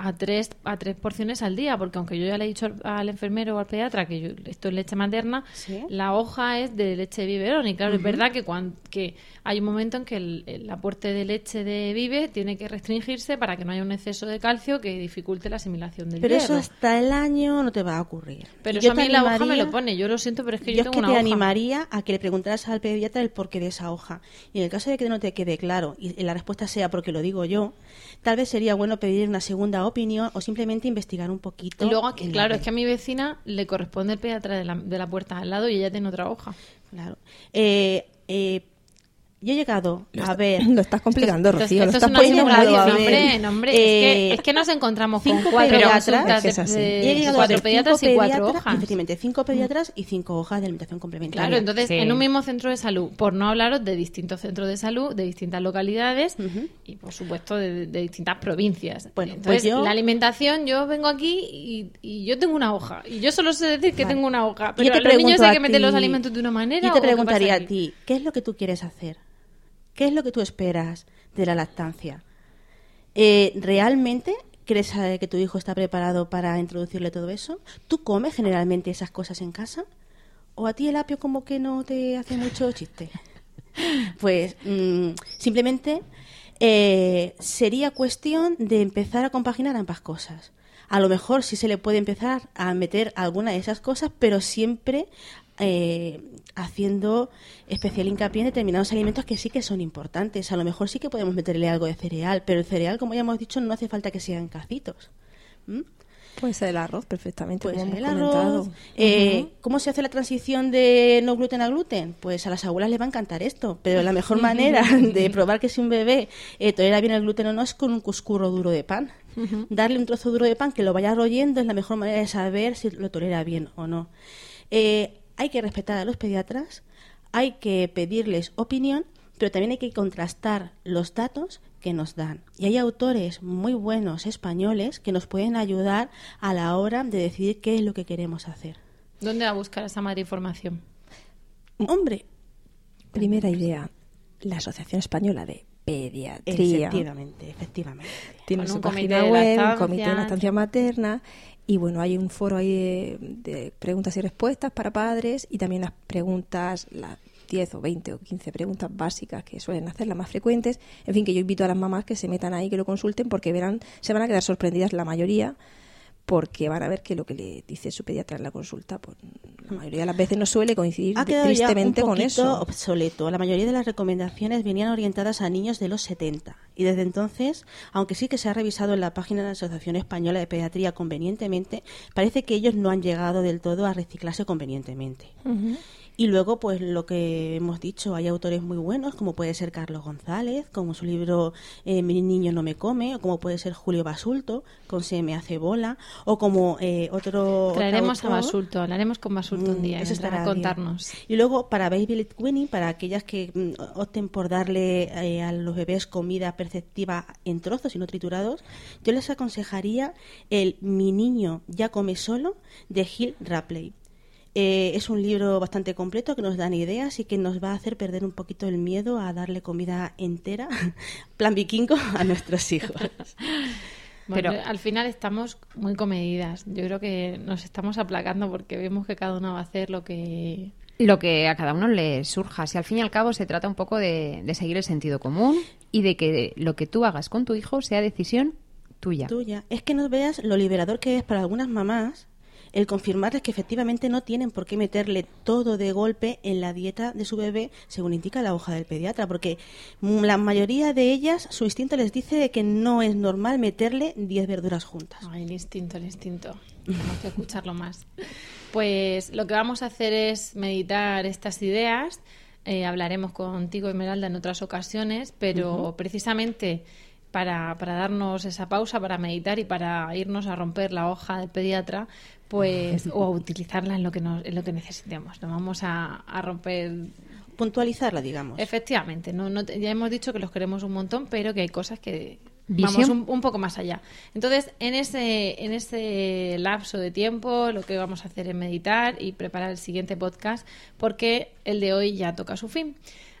a, tres, a tres porciones al día, porque aunque yo ya le he dicho al, enfermero o al pediatra que yo, esto es leche materna, la hoja es de leche de biberón. Y claro, es verdad que, cuan- que hay un momento en que el, el aporte de leche de Vive tiene que restringirse para que no haya un exceso de calcio que dificulte la asimilación del Pero eso hasta el año no te va a ocurrir. Pero Y eso yo a mí la hoja me lo pone. Yo lo siento, pero es que yo, yo es tengo que una te hoja. animaría a que le preguntaras al pediatra el porqué de esa hoja. Y en el caso de que no te quede claro y la respuesta sea porque lo digo yo, tal vez sería bueno pedir una segunda opinión o simplemente investigar un poquito. Y luego, claro, es que a mi vecina le corresponde el pediatra de la, de la puerta al lado y ella tiene otra hoja. Claro. Eh, eh, yo he llegado a ver. Lo estás complicando, Esto es- Rocío. Lo esto es estás una poniendo a ver. hombre, no, hombre, es, que, es que nos encontramos con cinco cuatro pediatras, Es que es así. de, He de llegado a cuatro ver pediatras cinco y cuatro pediatras, hojas. Efectivamente, cinco pediatras y cinco hojas de alimentación complementaria. Claro, entonces en un mismo centro de salud, por no hablaros de distintos centros de salud, de distintas localidades y por supuesto de, de distintas provincias. Bueno, entonces pues yo- la alimentación, yo vengo aquí y, y yo tengo una hoja y yo solo sé decir que Vale. tengo una hoja, Yo pero te a los niños hay que meter los alimentos de una manera. Yo ¿o te preguntaría a ti, ¿qué es lo que tú quieres hacer? ¿Qué es lo que tú esperas de la lactancia? Eh, ¿Realmente crees eh, que tu hijo está preparado para introducirle todo eso? ¿Tú comes generalmente esas cosas en casa? ¿O a ti el apio como que no te hace mucho chiste? Pues mm, simplemente eh, sería cuestión de empezar a compaginar ambas cosas. A lo mejor sí se le puede empezar a meter alguna de esas cosas, pero siempre eh, haciendo especial hincapié en determinados alimentos que sí que son importantes. A lo mejor sí que podemos meterle algo de cereal, pero el cereal, como ya hemos dicho, no hace falta que sean cacitos. ¿Mm? Puede ser el arroz perfectamente, Pues como el comentado. arroz. Eh. ¿Cómo se hace la transición de no gluten a gluten? Pues a las abuelas les va a encantar esto, pero la mejor manera de probar que si un bebé eh, tolera bien el gluten o no es con un cuscurro duro de pan. Darle un trozo duro de pan que lo vaya royendo es la mejor manera de saber si lo tolera bien o no. Eh, hay que respetar a los pediatras, hay que pedirles opinión, pero también hay que contrastar los datos que nos dan. Y hay autores muy buenos españoles que nos pueden ayudar a la hora de decidir qué es lo que queremos hacer. ¿Dónde va a buscar esa madre información? Hombre, Primera idea, la Asociación Española de Pediatría. efectivamente, efectivamente. Tiene su un comité página de web, comité de lactancia materna y bueno, hay un foro ahí de, preguntas y respuestas para padres y también las preguntas, las 10 o 20 o 15 preguntas básicas que suelen hacer, las más frecuentes. En fin, que yo invito a las mamás que se metan ahí, que lo consulten porque verán, se van a quedar sorprendidas la mayoría porque van a ver que lo que le dice su pediatra en la consulta, pues la mayoría de las veces no suele coincidir ha quedado ya un tristemente con eso. obsoleto. La mayoría de las recomendaciones venían orientadas a niños de los 70 y desde entonces, aunque sí que se ha revisado en la página de la Asociación Española de Pediatría convenientemente, parece que ellos no han llegado del todo a reciclarse convenientemente. Y luego, pues lo que hemos dicho, hay autores muy buenos, como puede ser Carlos González, como su libro eh, Mi niño no me come, o como puede ser Julio Basulto, con Se me hace bola, o como eh, otro... Traeremos otro a Basulto, hablaremos con Basulto un Mm, día, eso estará a contarnos. Y luego para Baby Winnie, para aquellas que mm, opten por darle eh, a los bebés comida perceptiva en trozos y no triturados, yo les aconsejaría el Mi niño ya come solo de Gil Rapley. Eh, es un libro bastante completo que nos dan ideas y que nos va a hacer perder un poquito el miedo a darle comida entera, plan vikingo, a nuestros hijos. Bueno, Pero- al final estamos muy comedidas. Yo creo que nos estamos aplacando porque vemos que cada uno va a hacer lo que Lo que a cada uno le surja. Si al fin y al cabo se trata un poco de, de seguir el sentido común y de que lo que tú hagas con tu hijo sea decisión tuya. tuya. Es que no veas lo liberador que es para algunas mamás el confirmarles que efectivamente no tienen por qué meterle todo de golpe en la dieta de su bebé, según indica la hoja del pediatra, porque mm, la mayoría de ellas, su instinto les dice que no es normal meterle 10 verduras juntas. Ay, el instinto, el instinto. Tenemos que escucharlo más. Pues lo que vamos a hacer es meditar estas ideas. Eh, hablaremos contigo, Esmeralda, en otras ocasiones, pero precisamente para, para darnos esa pausa, para meditar y para irnos a romper la hoja del pediatra, pues, o a utilizarla en lo que, nos, en lo que necesitemos. No vamos a, a romper Puntualizarla, digamos. Efectivamente, no, no te- ya hemos dicho que los queremos un montón, pero que hay cosas que Visión. vamos un, un poco más allá. Entonces, en ese, en ese lapso de tiempo, lo que vamos a hacer es meditar y preparar el siguiente podcast, porque el de hoy ya toca su fin.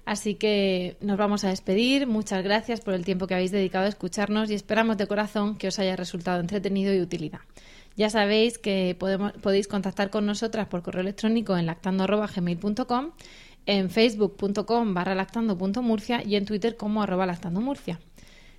Así que nos vamos a despedir. Muchas gracias por el tiempo que habéis dedicado a escucharnos y esperamos de corazón que os haya resultado entretenido y utilidad. Ya sabéis que podéis contactar con nosotras por correo electrónico en lactando.gmail.com, en facebook.com barra lactando.murcia y en Twitter como arroba lactandomurcia.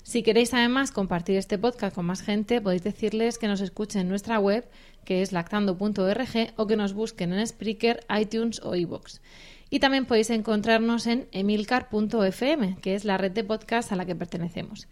Si queréis además compartir este podcast con más gente, podéis decirles que nos escuchen en nuestra web, que es lactando.org, o que nos busquen en Spreaker, iTunes o iVoox. Y también podéis encontrarnos en emilcar.fm, que es la red de podcast a la que pertenecemos.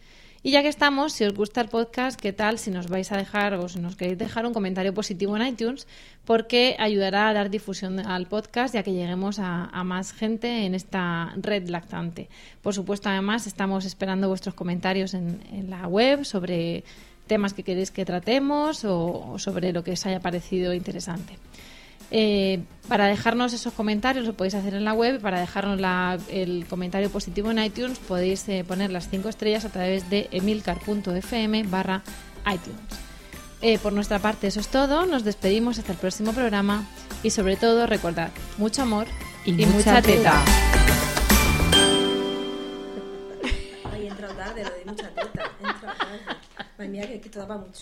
Y ya que estamos, si os gusta el podcast, ¿qué tal si nos vais a dejar o si nos queréis dejar un comentario positivo en iTunes? Porque ayudará a dar difusión al podcast y a que lleguemos a, más gente en esta red lactante. Por supuesto, además, estamos esperando vuestros comentarios en, en la web sobre temas que queréis que tratemos o, o sobre lo que os haya parecido interesante. Eh, para dejarnos esos comentarios lo podéis hacer en la web. Para dejarnos la- el comentario positivo en iTunes podéis eh, poner las 5 estrellas a través de emilcar.fm barra iTunes. Eh, por nuestra parte eso es todo. Nos despedimos hasta el próximo programa y sobre todo recordad mucho amor y, Y mucha, mucha teta. Ay, tarde, lo de mucha teta. Madre mía, que, que todo va mucho.